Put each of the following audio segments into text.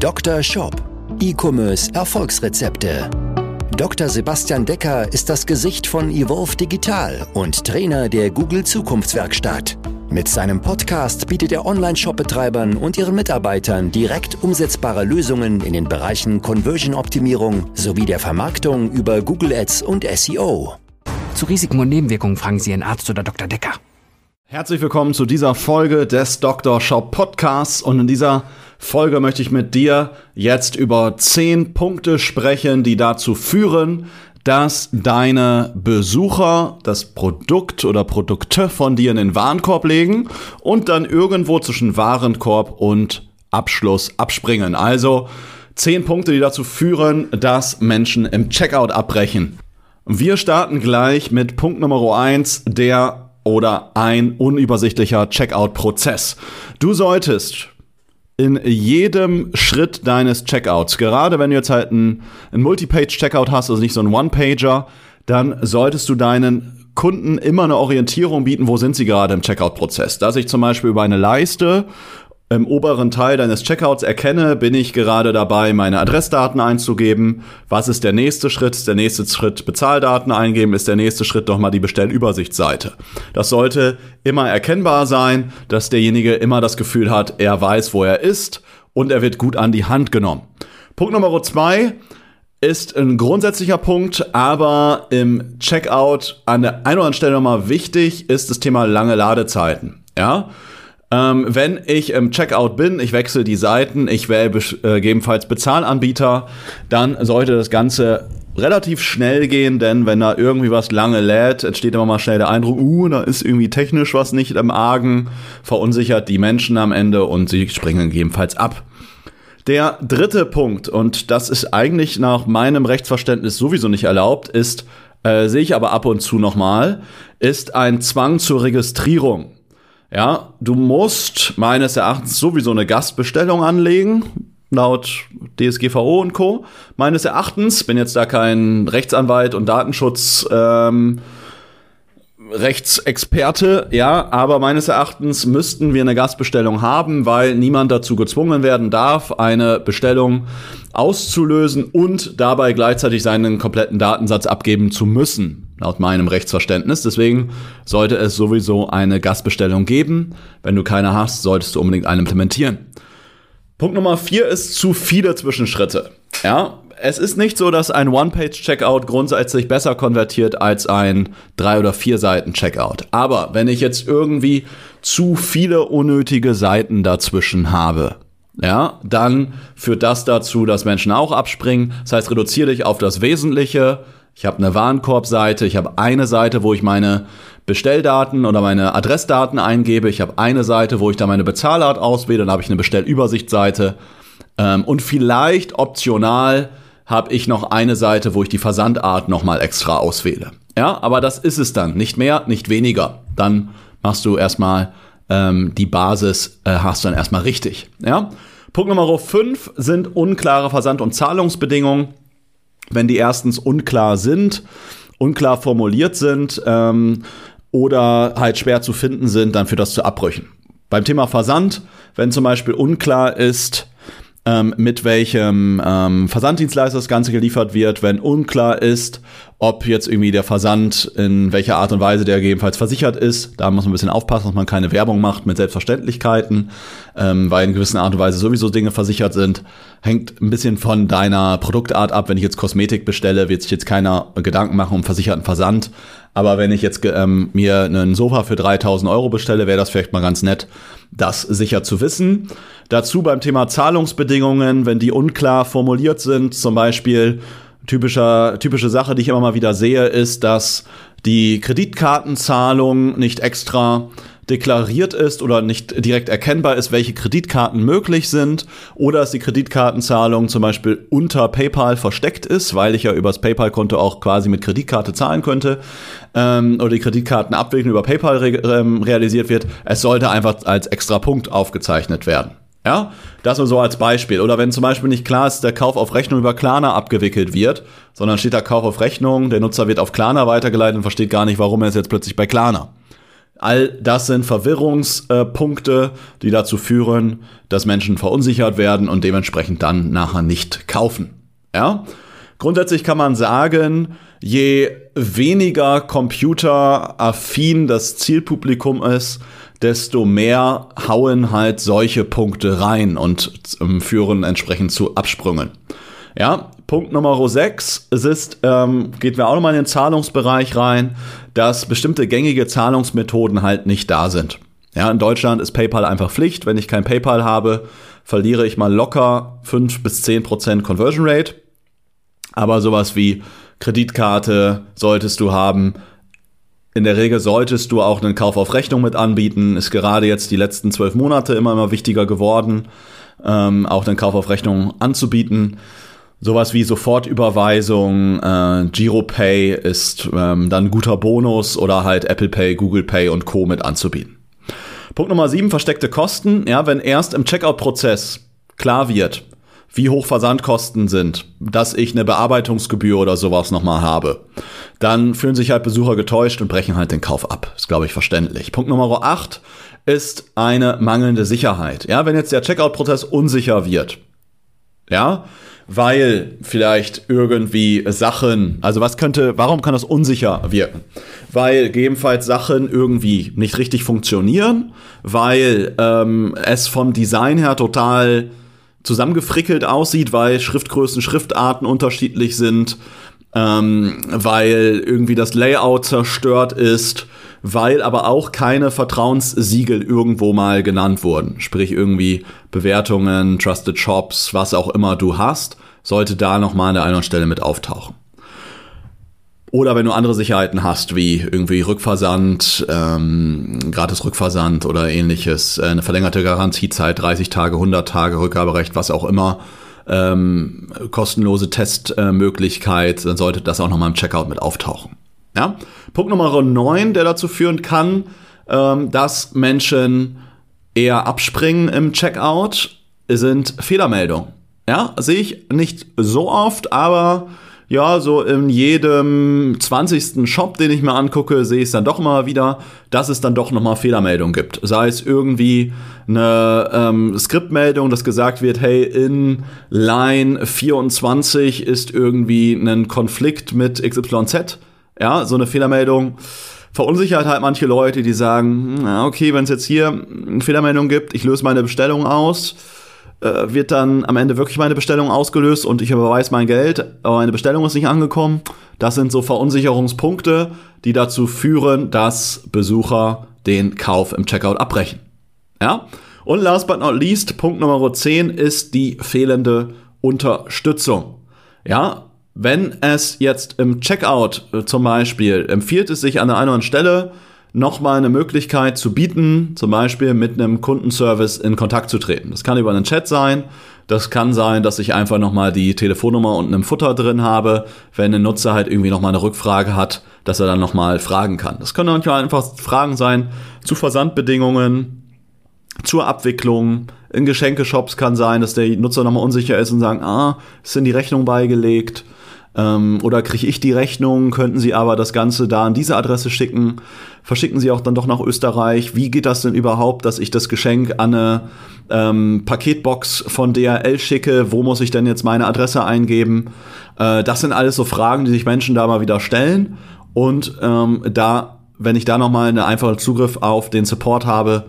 Dr. Shop. E-Commerce Erfolgsrezepte. Dr. Sebastian Decker ist das Gesicht von Evolve Digital und Trainer der Google Zukunftswerkstatt. Mit seinem Podcast bietet er Online-Shop-Betreibern und ihren Mitarbeitern direkt umsetzbare Lösungen in den Bereichen Conversion-Optimierung sowie der Vermarktung über Google Ads und SEO. Zu Risiken und Nebenwirkungen fragen Sie Ihren Arzt oder Dr. Decker. Herzlich willkommen zu dieser Folge des Dr. Shop Podcasts und in dieser Folge möchte ich mit dir jetzt über zehn Punkte sprechen, die dazu führen, dass deine Besucher das Produkt oder Produkte von dir in den Warenkorb legen und dann irgendwo zwischen Warenkorb und Abschluss abspringen. Also zehn Punkte, die dazu führen, dass Menschen im Checkout abbrechen. Wir starten gleich mit Punkt Nummer eins, der oder ein unübersichtlicher Checkout-Prozess. Du solltest in jedem Schritt deines Checkouts, gerade wenn du jetzt halt einen, einen Multi-Page-Checkout hast, also nicht so ein One-Pager, dann solltest du deinen Kunden immer eine Orientierung bieten, wo sind sie gerade im Checkout-Prozess. Dass ich zum Beispiel über eine Leiste im oberen Teil deines Checkouts erkenne, bin ich gerade dabei, meine Adressdaten einzugeben. Was ist der nächste Schritt? Ist der nächste Schritt Bezahldaten eingeben? Ist der nächste Schritt doch mal die Bestellübersichtsseite? Das sollte immer erkennbar sein, dass derjenige immer das Gefühl hat, er weiß, wo er ist und er wird gut an die Hand genommen. Punkt Nummer zwei ist ein grundsätzlicher Punkt, aber im Checkout an der einen oder anderen Stelle nochmal wichtig ist das Thema lange Ladezeiten. Ja, ähm, wenn ich im Checkout bin, ich wechsle die Seiten, ich wähle äh, gegebenenfalls Bezahlanbieter, dann sollte das Ganze relativ schnell gehen, denn wenn da irgendwie was lange lädt, entsteht immer mal schnell der Eindruck, uh, da ist irgendwie technisch was nicht im Argen, verunsichert die Menschen am Ende und sie springen gegebenenfalls ab. Der dritte Punkt, und das ist eigentlich nach meinem Rechtsverständnis sowieso nicht erlaubt, ist, äh, sehe ich aber ab und zu nochmal, ist ein Zwang zur Registrierung. Ja, du musst meines Erachtens sowieso eine Gastbestellung anlegen, laut DSGVO und Co. Meines Erachtens, bin jetzt da kein Rechtsanwalt und Datenschutz ähm, Rechtsexperte, ja, aber meines Erachtens müssten wir eine Gastbestellung haben, weil niemand dazu gezwungen werden darf, eine Bestellung auszulösen und dabei gleichzeitig seinen kompletten Datensatz abgeben zu müssen, laut meinem Rechtsverständnis. Deswegen sollte es sowieso eine Gastbestellung geben. Wenn du keine hast, solltest du unbedingt eine implementieren. Punkt Nummer vier ist zu viele Zwischenschritte. Ja, es ist nicht so, dass ein One-Page-Checkout grundsätzlich besser konvertiert als ein drei oder vier Seiten-Checkout. Aber wenn ich jetzt irgendwie zu viele unnötige Seiten dazwischen habe, ja, dann führt das dazu, dass Menschen auch abspringen. Das heißt, reduziere dich auf das Wesentliche. Ich habe eine Warenkorbseite, ich habe eine Seite, wo ich meine Bestelldaten oder meine Adressdaten eingebe. Ich habe eine Seite, wo ich da meine Bezahlart auswähle. Dann habe ich eine Bestellübersichtsseite. Ähm, und vielleicht optional habe ich noch eine Seite, wo ich die Versandart nochmal extra auswähle. Ja, aber das ist es dann. Nicht mehr, nicht weniger. Dann machst du erstmal ähm, die Basis, äh, hast du dann erstmal richtig. Ja. Punkt Nummer 5 sind unklare Versand- und Zahlungsbedingungen. Wenn die erstens unklar sind, unklar formuliert sind ähm, oder halt schwer zu finden sind, dann führt das zu Abbrüchen. Beim Thema Versand, wenn zum Beispiel unklar ist, ähm, mit welchem ähm, Versanddienstleister das Ganze geliefert wird, wenn unklar ist, ob jetzt irgendwie der Versand in welcher Art und Weise der gegebenenfalls versichert ist. Da muss man ein bisschen aufpassen, dass man keine Werbung macht mit Selbstverständlichkeiten, ähm, weil in gewisser Art und Weise sowieso Dinge versichert sind. Hängt ein bisschen von deiner Produktart ab. Wenn ich jetzt Kosmetik bestelle, wird sich jetzt keiner Gedanken machen um versicherten Versand. Aber wenn ich jetzt ähm, mir einen Sofa für 3000 Euro bestelle, wäre das vielleicht mal ganz nett, das sicher zu wissen. Dazu beim Thema Zahlungsbedingungen, wenn die unklar formuliert sind, zum Beispiel typischer, typische Sache, die ich immer mal wieder sehe, ist, dass die Kreditkartenzahlung nicht extra deklariert ist oder nicht direkt erkennbar ist, welche Kreditkarten möglich sind oder dass die Kreditkartenzahlung zum Beispiel unter PayPal versteckt ist, weil ich ja übers PayPal-Konto auch quasi mit Kreditkarte zahlen könnte ähm, oder die Kreditkartenabwicklung über PayPal re ähm, realisiert wird. Es sollte einfach als extra Punkt aufgezeichnet werden. Ja, das nur so als Beispiel. Oder wenn zum Beispiel nicht klar ist, der Kauf auf Rechnung über Klarna abgewickelt wird, sondern steht da Kauf auf Rechnung, der Nutzer wird auf Klarna weitergeleitet und versteht gar nicht, warum er ist jetzt plötzlich bei Klarna. All das sind Verwirrungspunkte, die dazu führen, dass Menschen verunsichert werden und dementsprechend dann nachher nicht kaufen. Ja? Grundsätzlich kann man sagen, je weniger computeraffin das Zielpublikum ist, desto mehr hauen halt solche Punkte rein und ähm, führen entsprechend zu Absprüngen. Ja, Punkt Nummer 6, es ist, ähm, geht mir auch nochmal in den Zahlungsbereich rein, dass bestimmte gängige Zahlungsmethoden halt nicht da sind. Ja, in Deutschland ist PayPal einfach Pflicht. Wenn ich kein PayPal habe, verliere ich mal locker 5 bis 10 Prozent Conversion Rate. Aber sowas wie Kreditkarte solltest du haben. In der Regel solltest du auch einen Kauf auf Rechnung mit anbieten. Ist gerade jetzt die letzten zwölf Monate immer, immer wichtiger geworden, ähm, auch einen Kauf auf Rechnung anzubieten. Sowas wie Sofortüberweisung, äh, GiroPay ist ähm, dann guter Bonus oder halt Apple Pay, Google Pay und Co. mit anzubieten. Punkt Nummer sieben, versteckte Kosten. Ja, wenn erst im Checkout-Prozess klar wird, wie hoch Versandkosten sind, dass ich eine Bearbeitungsgebühr oder sowas nochmal habe, dann fühlen sich halt Besucher getäuscht und brechen halt den Kauf ab. Ist, glaube ich, verständlich. Punkt Nummer 8 ist eine mangelnde Sicherheit. Ja, wenn jetzt der Checkout-Prozess unsicher wird, ja, weil vielleicht irgendwie Sachen, also was könnte, warum kann das unsicher wirken? Weil gegebenenfalls Sachen irgendwie nicht richtig funktionieren, weil ähm, es vom Design her total zusammengefrickelt aussieht, weil Schriftgrößen, Schriftarten unterschiedlich sind, ähm, weil irgendwie das Layout zerstört ist, weil aber auch keine Vertrauenssiegel irgendwo mal genannt wurden. Sprich irgendwie Bewertungen, Trusted Shops, was auch immer du hast, sollte da nochmal an der einen Stelle mit auftauchen. Oder wenn du andere Sicherheiten hast, wie irgendwie Rückversand, ähm, gratis Rückversand oder ähnliches, äh, eine verlängerte Garantiezeit, 30 Tage, 100 Tage, Rückgaberecht, was auch immer, ähm, kostenlose Testmöglichkeit, dann sollte das auch nochmal im Checkout mit auftauchen. Ja? Punkt Nummer 9, der dazu führen kann, ähm, dass Menschen eher abspringen im Checkout, sind Fehlermeldungen. Ja, sehe ich nicht so oft, aber ja, so in jedem 20. Shop, den ich mir angucke, sehe ich es dann doch immer wieder, dass es dann doch nochmal Fehlermeldungen gibt. Sei es irgendwie eine ähm, Skriptmeldung, dass gesagt wird, hey, in Line 24 ist irgendwie ein Konflikt mit XYZ. Ja, so eine Fehlermeldung verunsichert halt manche Leute, die sagen, okay, wenn es jetzt hier eine Fehlermeldung gibt, ich löse meine Bestellung aus äh, wird dann am Ende wirklich meine Bestellung ausgelöst und ich überweise mein Geld, aber meine Bestellung ist nicht angekommen. Das sind so Verunsicherungspunkte, die dazu führen, dass Besucher den Kauf im Checkout abbrechen. Ja? Und last but not least, Punkt Nummer 10 ist die fehlende Unterstützung. Ja, wenn es jetzt im Checkout äh, zum Beispiel empfiehlt es sich an der einen oder anderen Stelle, nochmal eine Möglichkeit zu bieten, zum Beispiel mit einem Kundenservice in Kontakt zu treten. Das kann über einen Chat sein, das kann sein, dass ich einfach nochmal die Telefonnummer unten im Futter drin habe, wenn ein Nutzer halt irgendwie nochmal eine Rückfrage hat, dass er dann nochmal fragen kann. Das können manchmal einfach Fragen sein zu Versandbedingungen, zur Abwicklung. In Geschenkeshops kann sein, dass der Nutzer nochmal unsicher ist und sagen, ah, ist in die Rechnung beigelegt? Ähm, oder kriege ich die Rechnung? Könnten Sie aber das Ganze da an diese Adresse schicken? Verschicken Sie auch dann doch nach Österreich? Wie geht das denn überhaupt, dass ich das Geschenk an eine ähm, Paketbox von DHL schicke? Wo muss ich denn jetzt meine Adresse eingeben? Äh, das sind alles so Fragen, die sich Menschen da mal wieder stellen. Und ähm, da, wenn ich da nochmal einen einfachen Zugriff auf den Support habe,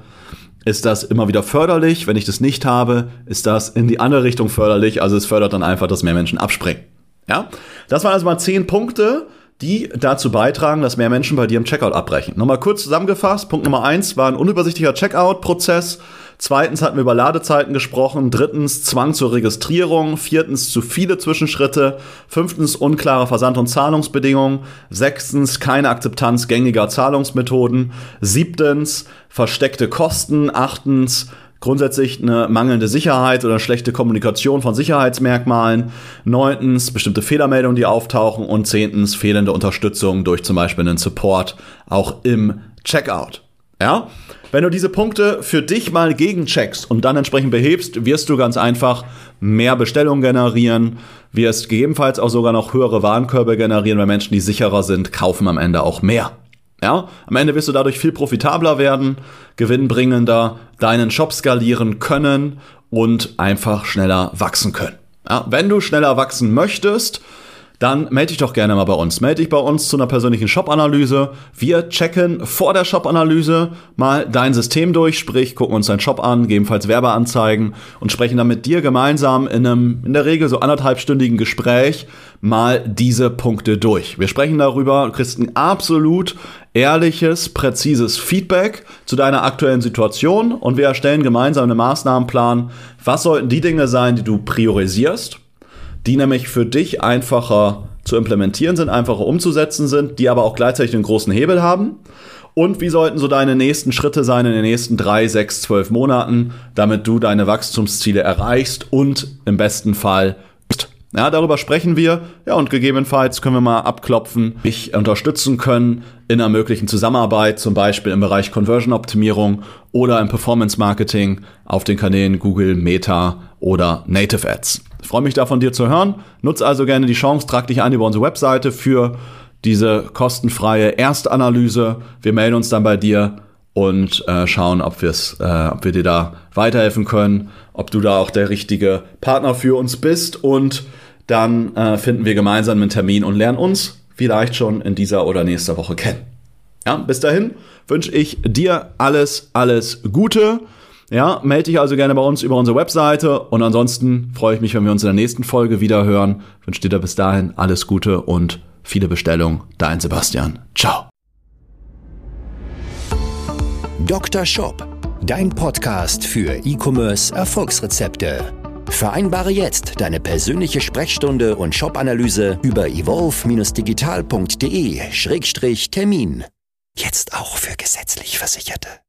ist das immer wieder förderlich. Wenn ich das nicht habe, ist das in die andere Richtung förderlich. Also es fördert dann einfach, dass mehr Menschen abspringen. Ja, das waren also mal zehn Punkte, die dazu beitragen, dass mehr Menschen bei dir im Checkout abbrechen. Nochmal kurz zusammengefasst. Punkt Nummer eins war ein unübersichtlicher Checkout-Prozess. Zweitens hatten wir über Ladezeiten gesprochen. Drittens Zwang zur Registrierung. Viertens zu viele Zwischenschritte. Fünftens unklare Versand- und Zahlungsbedingungen. Sechstens keine Akzeptanz gängiger Zahlungsmethoden. Siebtens versteckte Kosten. Achtens grundsätzlich eine mangelnde Sicherheit oder schlechte Kommunikation von Sicherheitsmerkmalen. Neuntens bestimmte Fehlermeldungen, die auftauchen. Und zehntens fehlende Unterstützung durch zum Beispiel einen Support auch im Checkout. Ja? Wenn du diese Punkte für dich mal gegencheckst und dann entsprechend behebst, wirst du ganz einfach mehr Bestellungen generieren, wirst gegebenenfalls auch sogar noch höhere Warenkörbe generieren, weil Menschen, die sicherer sind, kaufen am Ende auch mehr. Ja, am Ende wirst du dadurch viel profitabler werden, gewinnbringender, deinen Shop skalieren können und einfach schneller wachsen können. Ja, wenn du schneller wachsen möchtest, dann melde dich doch gerne mal bei uns. Melde dich bei uns zu einer persönlichen Shop-Analyse. Wir checken vor der Shop-Analyse mal dein System durch, sprich gucken uns deinen Shop an, gegebenenfalls Werbeanzeigen und sprechen dann mit dir gemeinsam in einem in der Regel so anderthalbstündigen Gespräch mal diese Punkte durch. Wir sprechen darüber, du kriegst ein absolut ehrliches, präzises Feedback zu deiner aktuellen Situation und wir erstellen gemeinsam einen Maßnahmenplan. Was sollten die Dinge sein, die du priorisierst? Die nämlich für dich einfacher zu implementieren sind, einfacher umzusetzen sind, die aber auch gleichzeitig einen großen Hebel haben. Und wie sollten so deine nächsten Schritte sein in den nächsten drei, sechs, zwölf Monaten, damit du deine Wachstumsziele erreichst und im besten Fall ja, darüber sprechen wir. Ja, und gegebenenfalls können wir mal abklopfen, mich unterstützen können in einer möglichen Zusammenarbeit, zum Beispiel im Bereich Conversion-Optimierung oder im Performance-Marketing auf den Kanälen Google, Meta oder Native Ads. Ich freue mich da von dir zu hören. Nutze also gerne die Chance, trag dich ein über unsere Webseite für diese kostenfreie Erstanalyse. Wir melden uns dann bei dir und äh, schauen, ob, wir's, äh, ob wir dir da weiterhelfen können, ob du da auch der richtige Partner für uns bist und dann äh, finden wir gemeinsam einen Termin und lernen uns vielleicht schon in dieser oder nächster Woche kennen. Ja, bis dahin wünsche ich dir alles, alles Gute. Ja, melde dich also gerne bei uns über unsere Webseite und ansonsten freue ich mich, wenn wir uns in der nächsten Folge wieder hören. Wünsche dir da bis dahin alles Gute und viele Bestellungen. Dein Sebastian. Ciao. Dr. Shop, dein Podcast für E-Commerce Erfolgsrezepte. Vereinbare jetzt deine persönliche Sprechstunde und Shop-Analyse über evolve-digital.de-termin. Jetzt auch für gesetzlich Versicherte.